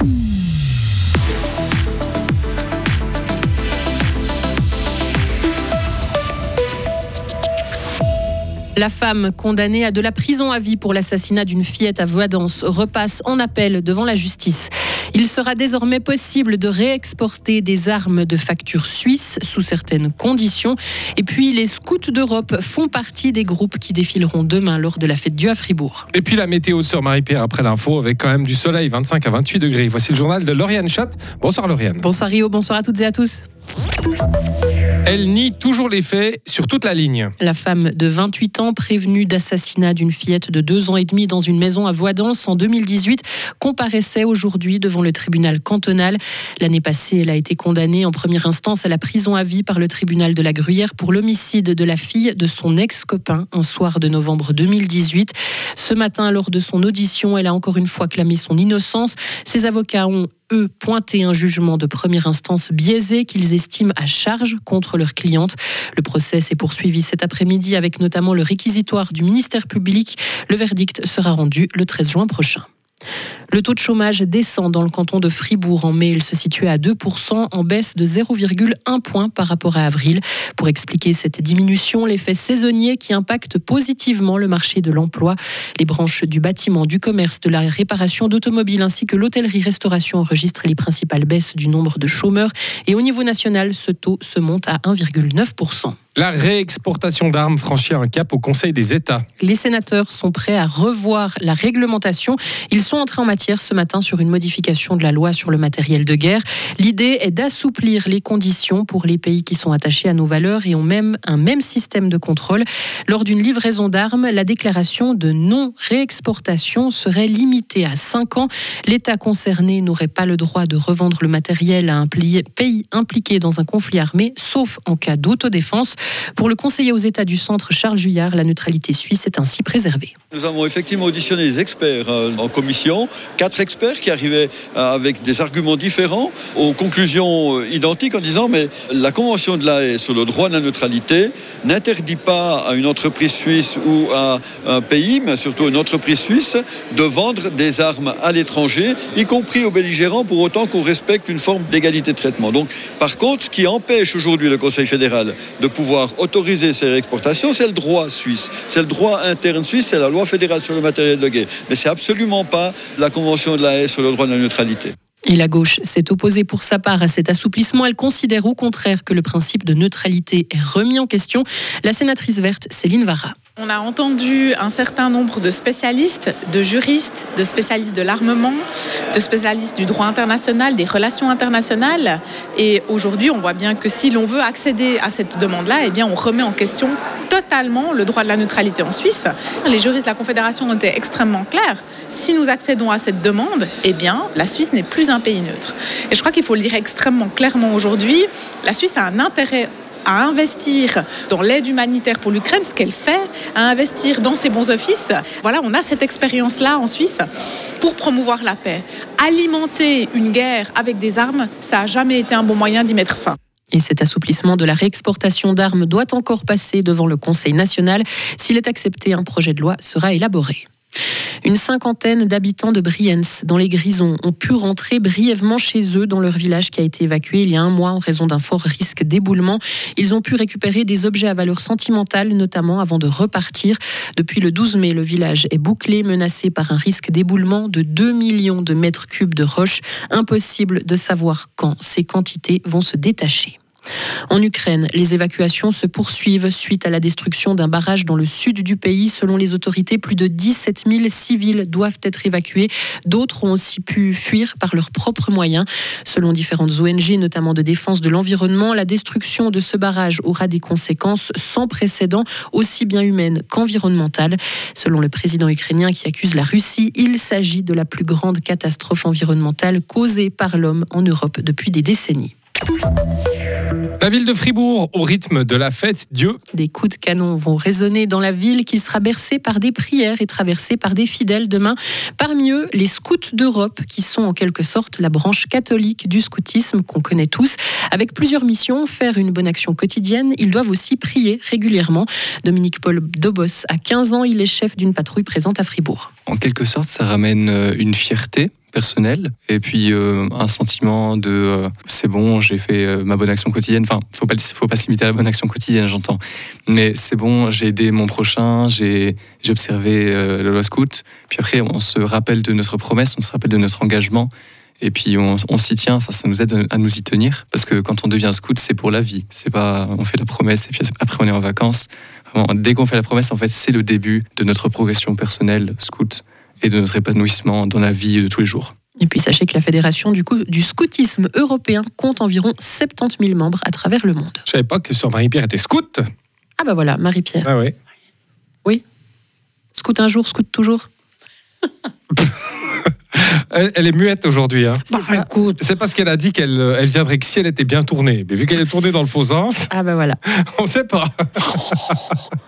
Mm-hmm. La femme condamnée à de la prison à vie pour l'assassinat d'une fillette à Voidance repasse en appel devant la justice. Il sera désormais possible de réexporter des armes de facture suisse sous certaines conditions. Et puis les scouts d'Europe font partie des groupes qui défileront demain lors de la fête Dieu à Fribourg. Et puis la météo de Sœur Marie-Pierre après l'info avec quand même du soleil 25 à 28 degrés. Voici le journal de Lauriane Schott. Bonsoir Lauriane. Bonsoir Rio, bonsoir à toutes et à tous. Elle nie toujours les faits sur toute la ligne. La femme de 28 ans, prévenue d'assassinat d'une fillette de 2 ans et demi dans une maison à Voidance en 2018, comparaissait aujourd'hui devant le tribunal cantonal. L'année passée, elle a été condamnée en première instance à la prison à vie par le tribunal de la Gruyère pour l'homicide de la fille de son ex-copain un soir de novembre 2018. Ce matin, lors de son audition, elle a encore une fois clamé son innocence. Ses avocats ont eux, pointé un jugement de première instance biaisé qu'ils estiment à charge contre leur cliente. Le procès s'est poursuivi cet après-midi avec notamment le réquisitoire du ministère public. Le verdict sera rendu le 13 juin prochain. Le taux de chômage descend dans le canton de Fribourg. En mai, il se situait à 2%, en baisse de 0,1 point par rapport à avril. Pour expliquer cette diminution, l'effet saisonnier qui impacte positivement le marché de l'emploi. Les branches du bâtiment, du commerce, de la réparation d'automobiles ainsi que l'hôtellerie-restauration enregistrent les principales baisses du nombre de chômeurs. Et au niveau national, ce taux se monte à 1,9%. La réexportation d'armes franchit un cap au Conseil des États. Les sénateurs sont prêts à revoir la réglementation. Ils sont entrés en matière ce matin sur une modification de la loi sur le matériel de guerre. L'idée est d'assouplir les conditions pour les pays qui sont attachés à nos valeurs et ont même un même système de contrôle. Lors d'une livraison d'armes, la déclaration de non-réexportation serait limitée à 5 ans. L'État concerné n'aurait pas le droit de revendre le matériel à un pays impliqué dans un conflit armé, sauf en cas d'autodéfense. Pour le conseiller aux États du Centre, Charles Juillard, la neutralité suisse est ainsi préservée. Nous avons effectivement auditionné des experts euh, en commission, quatre experts qui arrivaient euh, avec des arguments différents, aux conclusions euh, identiques en disant mais la Convention de la Haye sur le droit de la neutralité n'interdit pas à une entreprise suisse ou à un pays, mais surtout une entreprise suisse, de vendre des armes à l'étranger, y compris aux belligérants, pour autant qu'on respecte une forme d'égalité de traitement. Donc, par contre, ce qui empêche aujourd'hui le Conseil fédéral de pouvoir autoriser ces réexportations, c'est le droit suisse, c'est le droit interne suisse, c'est la loi fédérale sur le matériel de guerre. Mais c'est absolument pas la Convention de la Haye sur le droit de la neutralité. Et la gauche s'est opposée pour sa part à cet assouplissement. Elle considère au contraire que le principe de neutralité est remis en question. La sénatrice verte Céline Vara. On a entendu un certain nombre de spécialistes, de juristes, de spécialistes de l'armement, de spécialistes du droit international, des relations internationales. Et aujourd'hui, on voit bien que si l'on veut accéder à cette demande-là, eh bien, on remet en question totalement le droit de la neutralité en Suisse. Les juristes de la Confédération ont été extrêmement clairs. Si nous accédons à cette demande, eh bien, la Suisse n'est plus un pays neutre. Et je crois qu'il faut le dire extrêmement clairement aujourd'hui. La Suisse a un intérêt à investir dans l'aide humanitaire pour l'Ukraine, ce qu'elle fait, à investir dans ses bons offices. Voilà, on a cette expérience-là en Suisse pour promouvoir la paix. Alimenter une guerre avec des armes, ça n'a jamais été un bon moyen d'y mettre fin. Et cet assouplissement de la réexportation d'armes doit encore passer devant le Conseil national. S'il est accepté, un projet de loi sera élaboré. Une cinquantaine d'habitants de Brienz, dans les Grisons, ont pu rentrer brièvement chez eux dans leur village qui a été évacué il y a un mois en raison d'un fort risque d'éboulement. Ils ont pu récupérer des objets à valeur sentimentale, notamment avant de repartir. Depuis le 12 mai, le village est bouclé, menacé par un risque d'éboulement de 2 millions de mètres cubes de roches. Impossible de savoir quand ces quantités vont se détacher. En Ukraine, les évacuations se poursuivent suite à la destruction d'un barrage dans le sud du pays. Selon les autorités, plus de 17 000 civils doivent être évacués. D'autres ont aussi pu fuir par leurs propres moyens. Selon différentes ONG, notamment de défense de l'environnement, la destruction de ce barrage aura des conséquences sans précédent, aussi bien humaines qu'environnementales. Selon le président ukrainien qui accuse la Russie, il s'agit de la plus grande catastrophe environnementale causée par l'homme en Europe depuis des décennies. La ville de Fribourg, au rythme de la fête Dieu. Des coups de canon vont résonner dans la ville qui sera bercée par des prières et traversée par des fidèles demain. Parmi eux, les scouts d'Europe, qui sont en quelque sorte la branche catholique du scoutisme qu'on connaît tous. Avec plusieurs missions, faire une bonne action quotidienne, ils doivent aussi prier régulièrement. Dominique Paul Dobos a 15 ans, il est chef d'une patrouille présente à Fribourg. En quelque sorte, ça ramène euh, une fierté personnel et puis euh, un sentiment de euh, c'est bon, j'ai fait euh, ma bonne action quotidienne. Enfin, faut pas faut pas s'imiter à la bonne action quotidienne, j'entends. Mais c'est bon, j'ai aidé mon prochain, j'ai observé la loi scout. Puis après, on se rappelle de notre promesse, on se rappelle de notre engagement. Et puis on, on s'y tient, enfin, ça nous aide à nous y tenir. Parce que quand on devient scout, c'est pour la vie. C'est pas, on fait la promesse et puis après on est en vacances. Dès qu'on fait la promesse, en fait, c'est le début de notre progression personnelle scout et de notre épanouissement dans la vie de tous les jours. Et puis sachez que la fédération du, coup, du scoutisme européen compte environ 70 000 membres à travers le monde. Je savais pas que sur Marie-Pierre était scout. Ah bah voilà, Marie-Pierre. Ah oui. Oui. Scout un jour, scout toujours. elle, elle est muette aujourd'hui. Hein. C'est ça. C'est parce qu'elle a dit qu'elle elle viendrait que si elle était bien tournée. Mais vu qu'elle est tournée dans le faux sens, Ah bah voilà. on sait pas.